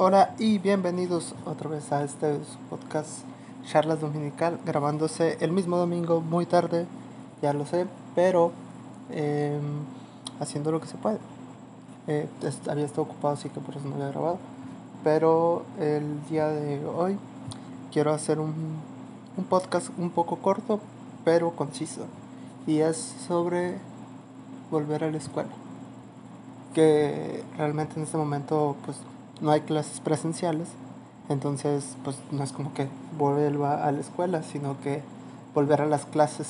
Hola y bienvenidos otra vez a este podcast Charlas Dominical, grabándose el mismo domingo muy tarde, ya lo sé, pero em, haciendo lo que se puede. Eh, había estado ocupado, así que por eso no había grabado. Pero el día de hoy quiero hacer un, un podcast un poco corto, pero conciso. Y es sobre volver a la escuela. Que realmente en este momento pues no hay clases presenciales. Entonces pues no es como que vuelva a la escuela, sino que volver a las clases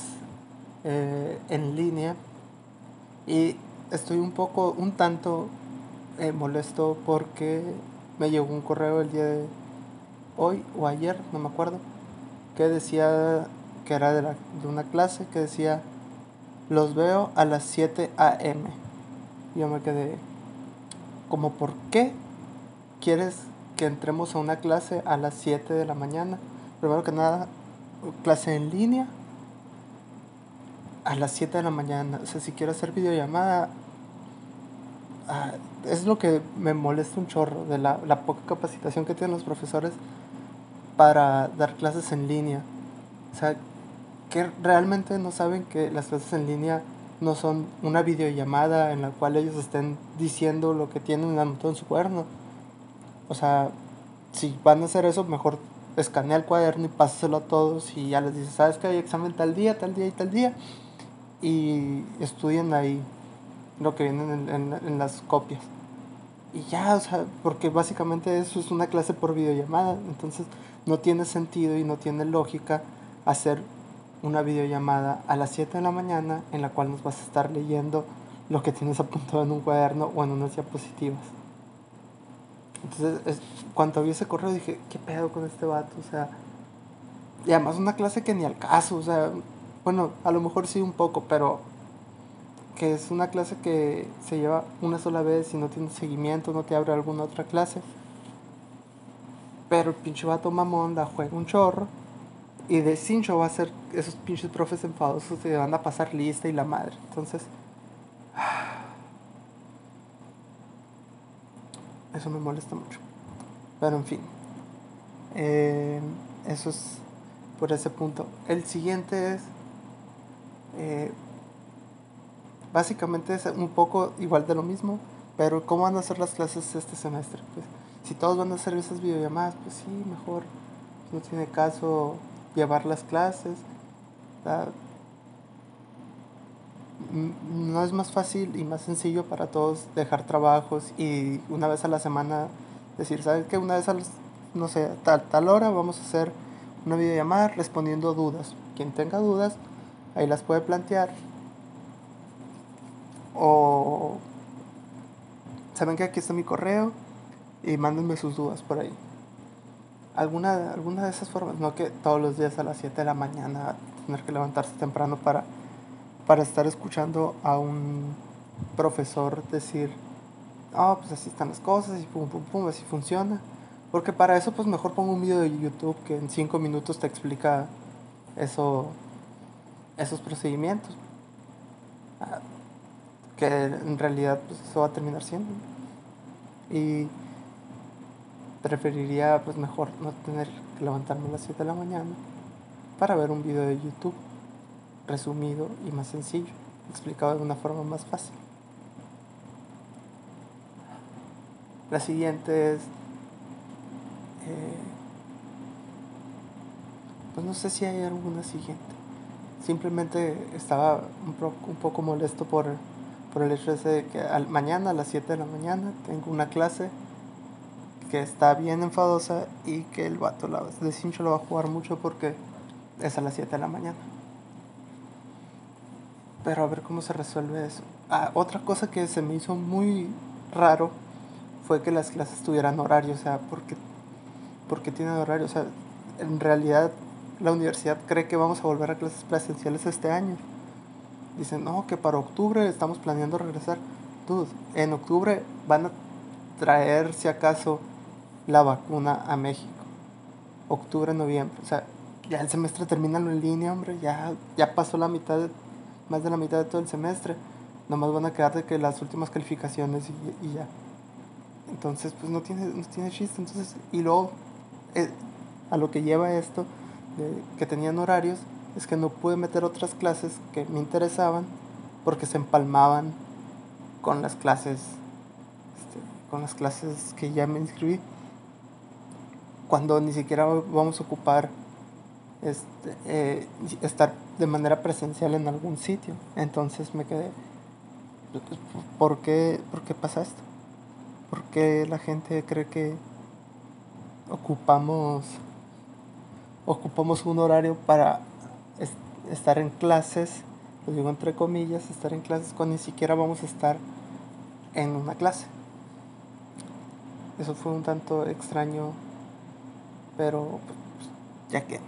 eh, en línea. Y estoy un poco, un tanto eh, molesto porque me llegó un correo el día de hoy o ayer, no me acuerdo, que decía que era de, la, de una clase que decía los veo a las 7 a.m. Yo me quedé como, ¿por qué quieres que entremos a una clase a las 7 de la mañana? Primero que nada, clase en línea a las 7 de la mañana. O sea, si quiero hacer videollamada, ah, es lo que me molesta un chorro de la, la poca capacitación que tienen los profesores para dar clases en línea. O sea, que realmente no saben que las clases en línea no son una videollamada en la cual ellos estén diciendo lo que tienen anotado en su cuaderno. O sea, si van a hacer eso, mejor escanea el cuaderno y pásaselo a todos y ya les dices, ¿sabes que hay examen tal día, tal día y tal día? Y estudien ahí lo que vienen en, en, en las copias. Y ya, o sea, porque básicamente eso es una clase por videollamada, entonces no tiene sentido y no tiene lógica hacer una videollamada a las 7 de la mañana en la cual nos vas a estar leyendo lo que tienes apuntado en un cuaderno o en unas diapositivas. Entonces, es, cuando vi ese correo dije, ¿qué pedo con este vato? O sea, y además una clase que ni al caso, o sea, bueno, a lo mejor sí un poco, pero que es una clase que se lleva una sola vez y no tiene seguimiento, no te abre alguna otra clase. Pero el pinche vato mamón juega un chorro y de cincho va a ser esos pinches profes enfadosos que van a pasar lista y la madre. Entonces, eso me molesta mucho. Pero en fin, eh, eso es por ese punto. El siguiente es, eh, básicamente es un poco igual de lo mismo, pero ¿cómo van a ser las clases este semestre? Pues si todos van a hacer esas videollamadas, pues sí, mejor. No tiene caso llevar las clases. No es más fácil y más sencillo para todos dejar trabajos y una vez a la semana decir, ¿sabes qué? Una vez a las, no sé, tal, tal hora vamos a hacer una videollamada respondiendo dudas. Quien tenga dudas, ahí las puede plantear. O saben que aquí está mi correo y mándenme sus dudas por ahí alguna, alguna de esas formas, no que todos los días a las 7 de la mañana tener que levantarse temprano para, para estar escuchando a un profesor decir, oh, pues así están las cosas y pum, pum, pum, así funciona. Porque para eso pues mejor pongo un video de YouTube que en 5 minutos te explica eso, esos procedimientos. Ah, que en realidad pues eso va a terminar siendo. Y preferiría pues mejor no tener que levantarme a las 7 de la mañana para ver un video de YouTube resumido y más sencillo, explicado de una forma más fácil. La siguiente es, eh, pues no sé si hay alguna siguiente. Simplemente estaba un, un poco molesto por, por el hecho de que mañana a las 7 de la mañana tengo una clase que está bien enfadosa y que el vato la, de cincho lo va a jugar mucho porque es a las 7 de la mañana. Pero a ver cómo se resuelve eso. Ah, otra cosa que se me hizo muy raro fue que las clases tuvieran horario, o sea, porque porque tienen horario, o sea, en realidad la universidad cree que vamos a volver a clases presenciales este año. Dicen, no, que para octubre estamos planeando regresar. Dude, en octubre van a traer, si acaso, la vacuna a México. Octubre, noviembre. O sea, ya el semestre termina en línea, hombre. Ya, ya pasó la mitad, más de la mitad de todo el semestre. Nomás van a quedar de que las últimas calificaciones y, y ya. Entonces, pues no tiene, no tiene chiste. Entonces, y luego, eh, a lo que lleva esto, de que tenían horarios, es que no pude meter otras clases que me interesaban porque se empalmaban con las clases, este, con las clases que ya me inscribí. Cuando ni siquiera vamos a ocupar este, eh, estar de manera presencial en algún sitio. Entonces me quedé, ¿por qué, ¿por qué pasa esto? ¿Por qué la gente cree que ocupamos, ocupamos un horario para estar en clases, lo digo entre comillas, estar en clases cuando ni siquiera vamos a estar en una clase? Eso fue un tanto extraño, pero pues, ya que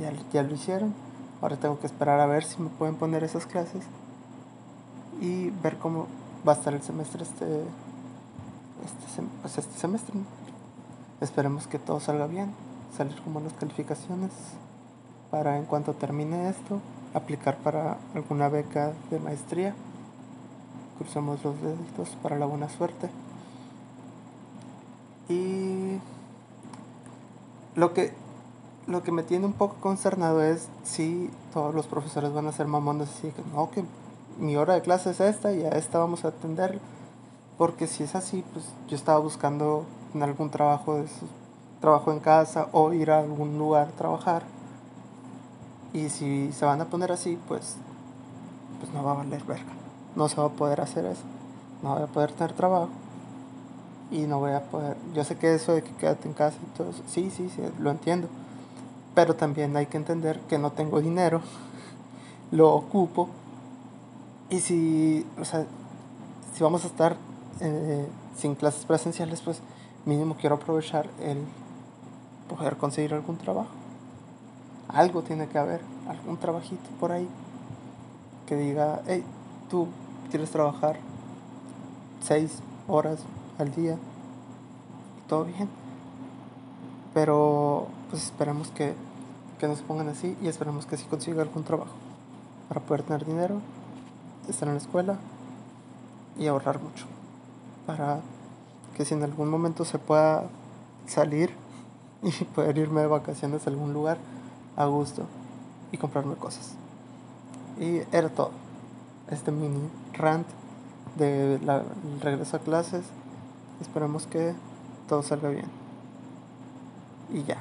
ya, ya lo hicieron. Ahora tengo que esperar a ver si me pueden poner esas clases y ver cómo va a estar el semestre este, este, pues este semestre. Esperemos que todo salga bien, salir con buenas calificaciones para en cuanto termine esto, aplicar para alguna beca de maestría. Cruzamos los deditos para la buena suerte. Y lo que lo que me tiene un poco concernado es si todos los profesores van a ser mamones así que no, que mi hora de clase es esta y a esta vamos a atender. Porque si es así, pues yo estaba buscando en algún trabajo de trabajo en casa o ir a algún lugar a trabajar. Y si se van a poner así, pues, pues no va a valer verga. No se va a poder hacer eso. No voy a poder tener trabajo. Y no voy a poder. Yo sé que eso de que quédate en casa y todo eso. Sí, sí, sí, lo entiendo pero también hay que entender que no tengo dinero, lo ocupo. Y si, o sea, si vamos a estar eh, sin clases presenciales, pues mínimo quiero aprovechar el poder conseguir algún trabajo. Algo tiene que haber, algún trabajito por ahí que diga, hey, tú quieres trabajar seis horas al día, todo bien. Pero pues esperemos que que nos pongan así y esperemos que sí consiga algún trabajo para poder tener dinero, estar en la escuela y ahorrar mucho para que si en algún momento se pueda salir y poder irme de vacaciones a algún lugar a gusto y comprarme cosas. Y era todo. Este mini rant de la, regreso a clases. Esperemos que todo salga bien. Y ya.